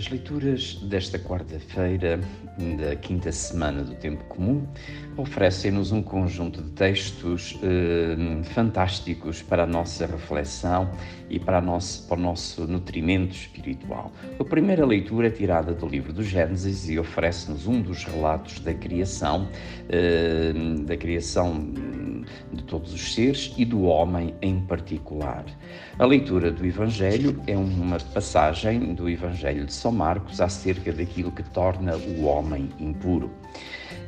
As leituras desta quarta-feira, da quinta semana do Tempo Comum, oferecem-nos um conjunto de textos eh, fantásticos para a nossa reflexão e para, nosso, para o nosso nutrimento espiritual. A primeira leitura é tirada do livro do Gênesis e oferece-nos um dos relatos da criação, eh, da criação de todos os seres e do homem em particular. A leitura do Evangelho é uma passagem do Evangelho de são Marcos acerca daquilo que torna o homem impuro.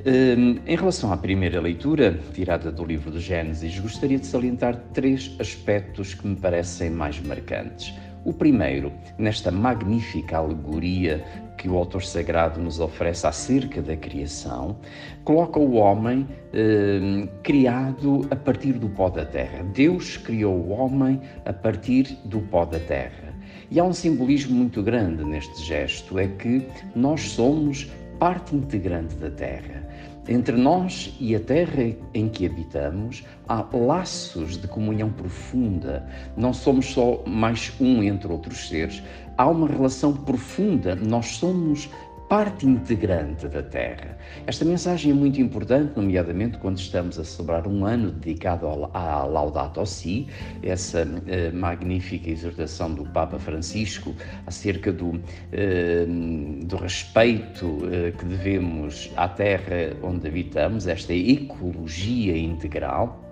Hum, em relação à primeira leitura, tirada do livro do Gênesis, gostaria de salientar três aspectos que me parecem mais marcantes. O primeiro, nesta magnífica alegoria que o autor sagrado nos oferece acerca da criação, coloca o homem eh, criado a partir do pó da terra. Deus criou o homem a partir do pó da terra. E há um simbolismo muito grande neste gesto: é que nós somos parte integrante da Terra. Entre nós e a terra em que habitamos há laços de comunhão profunda. Não somos só mais um entre outros seres. Há uma relação profunda. Nós somos parte integrante da Terra. Esta mensagem é muito importante, nomeadamente quando estamos a celebrar um ano dedicado à Laudato Si, essa eh, magnífica exortação do Papa Francisco acerca do, eh, do respeito eh, que devemos à Terra onde habitamos, esta ecologia integral.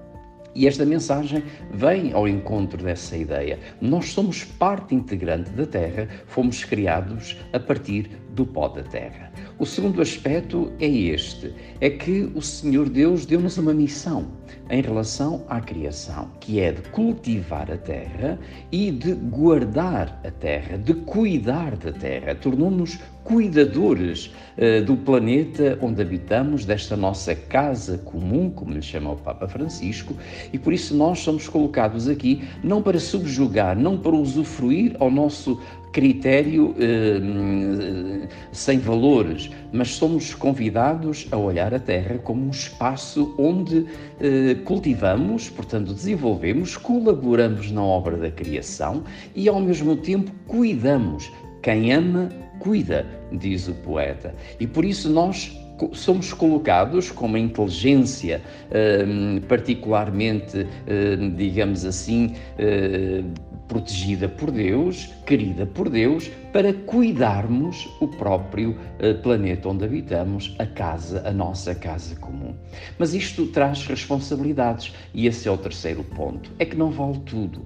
E esta mensagem vem ao encontro dessa ideia. Nós somos parte integrante da Terra, fomos criados a partir do pó da terra. O segundo aspecto é este: é que o Senhor Deus deu-nos uma missão em relação à criação, que é de cultivar a terra e de guardar a terra, de cuidar da terra. Tornou-nos cuidadores uh, do planeta onde habitamos, desta nossa casa comum, como lhe chama o Papa Francisco, e por isso nós somos colocados aqui não para subjugar, não para usufruir ao nosso critério eh, sem valores, mas somos convidados a olhar a Terra como um espaço onde eh, cultivamos, portanto, desenvolvemos, colaboramos na obra da criação e, ao mesmo tempo, cuidamos. Quem ama, cuida, diz o poeta. E por isso nós somos colocados com uma inteligência eh, particularmente, eh, digamos assim, eh, protegida por Deus, querida por Deus, para cuidarmos o próprio planeta onde habitamos, a casa, a nossa casa comum. Mas isto traz responsabilidades e esse é o terceiro ponto, é que não vale tudo.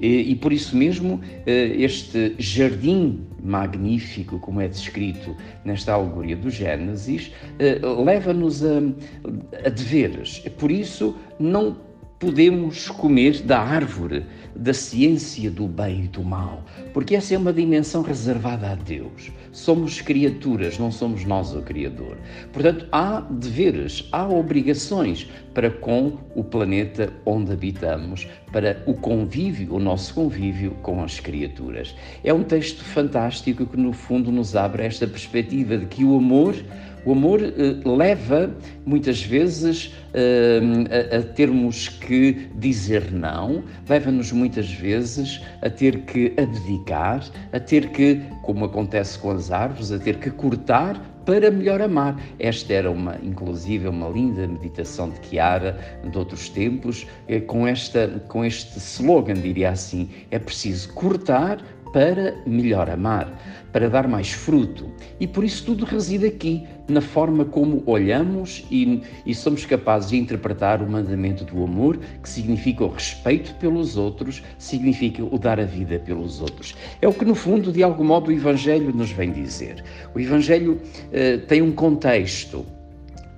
E, e por isso mesmo este jardim magnífico, como é descrito nesta alegoria do Gênesis, uh, leva-nos a, a deveres. Por isso não podemos comer da árvore da ciência do bem e do mal, porque essa é uma dimensão reservada a Deus. Somos criaturas, não somos nós o Criador. Portanto, há deveres, há obrigações para com o planeta onde habitamos, para o convívio, o nosso convívio com as criaturas. É um texto fantástico que, no fundo, nos abre esta perspectiva de que o amor o amor uh, leva muitas vezes uh, a, a, termos que dizer não, leva-nos muitas vezes a ter que abdicar, a ter que, como acontece com as árvores, a ter que cortar para melhor amar. Esta era uma, inclusive, uma linda meditação de Chiara de outros tempos, eh, com, esta, com este slogan, diria assim: é preciso cortar para melhor amar, para dar mais fruto. E por isso tudo reside aqui, na forma como olhamos e, e, somos capazes de interpretar o mandamento do amor, que significa o respeito pelos outros, significa o dar a vida pelos outros. É o que, no fundo, de algum modo, o Evangelho nos vem dizer. O Evangelho uh, tem um contexto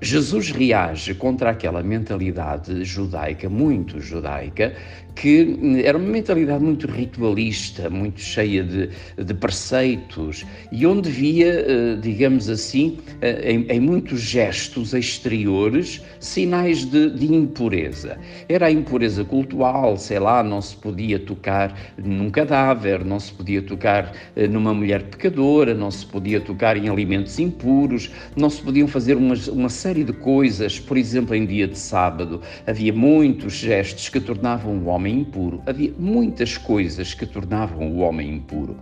Jesus reage contra aquela mentalidade judaica, muito judaica, que era uma mentalidade muito ritualista, muito cheia de, de preceitos, e onde via, eh, digamos assim, eh, em, em muitos gestos exteriores, sinais de, de, impureza. Era a impureza cultural, sei lá, não se podia tocar num cadáver, não se podia tocar eh, numa mulher pecadora, não se podia tocar em alimentos impuros, não se podiam fazer uma, uma série série de coisas, por exemplo, em dia de sábado, havia muitos gestos que tornavam o homem impuro, havia muitas coisas que tornavam o homem impuro.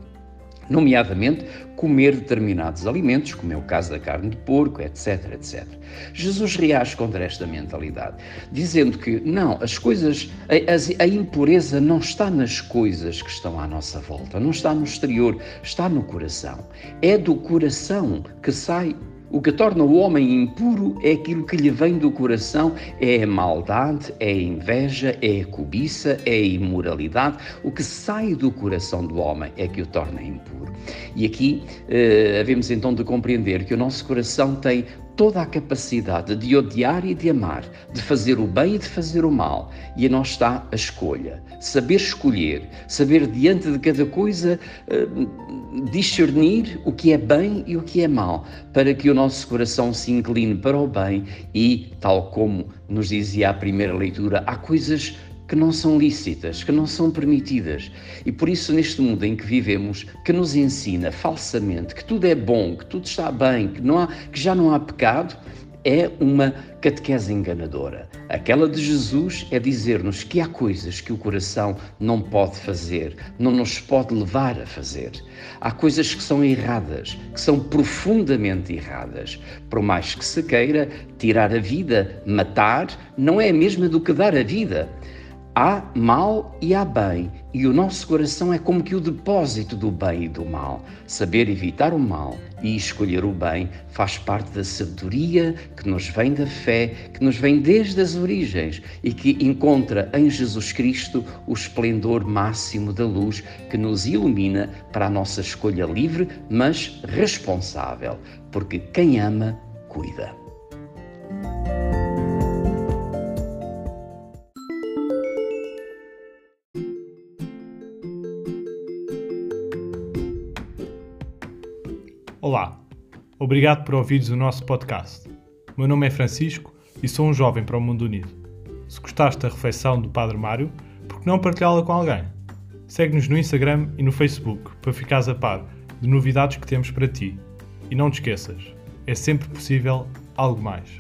nomeadamente comer determinados alimentos, como é o caso da carne de porco, etc, etc. Jesus reage contra esta mentalidade, dizendo que não, as coisas, a, a, impureza não está nas coisas que estão à nossa volta, não está no exterior, está no coração. É do coração que sai o que torna o homem impuro é aquilo que lhe vem do coração, é a maldade, é a inveja, é a cobiça, é a imoralidade. O que sai do coração do homem é que o torna impuro. E aqui eh, havemos então de compreender que o nosso coração tem toda a capacidade de odiar e de amar, de fazer o bem e de fazer o mal. E a nós está a escolha. Saber escolher, saber diante de cada coisa uh, discernir o que é bem e o que é mal, para que o nosso coração se incline para o bem e, tal como nos dizia a primeira leitura, há coisas que não são lícitas, que não são permitidas. E por isso, neste mundo em que vivemos, que nos ensina falsamente que tudo é bom, que tudo está bem, que, não há, que já não há pecado, é uma catequese enganadora. Aquela de Jesus é dizer-nos que há coisas que o coração não pode fazer, não nos pode levar a fazer. Há coisas que são erradas, que são profundamente erradas. Por mais que se queira tirar a vida, matar, não é a mesma do que dar a vida. Há mal e há bem, e o nosso coração é como que o depósito do bem e do mal. Saber evitar o mal e escolher o bem faz parte da sabedoria que nos vem da fé, que nos vem desde as origens e que encontra em Jesus Cristo o esplendor máximo da luz que nos ilumina para a nossa escolha livre, mas responsável, porque quem ama, cuida. Olá, obrigado por ouvires o nosso podcast. Meu nome é Francisco e sou um jovem para o mundo unido. Se gostaste da reflexão do Padre Mário, por que não partilhá-la com alguém? Segue-nos no Instagram e no Facebook para ficares a par de novidades que temos para ti. E não te esqueças, é sempre possível algo mais.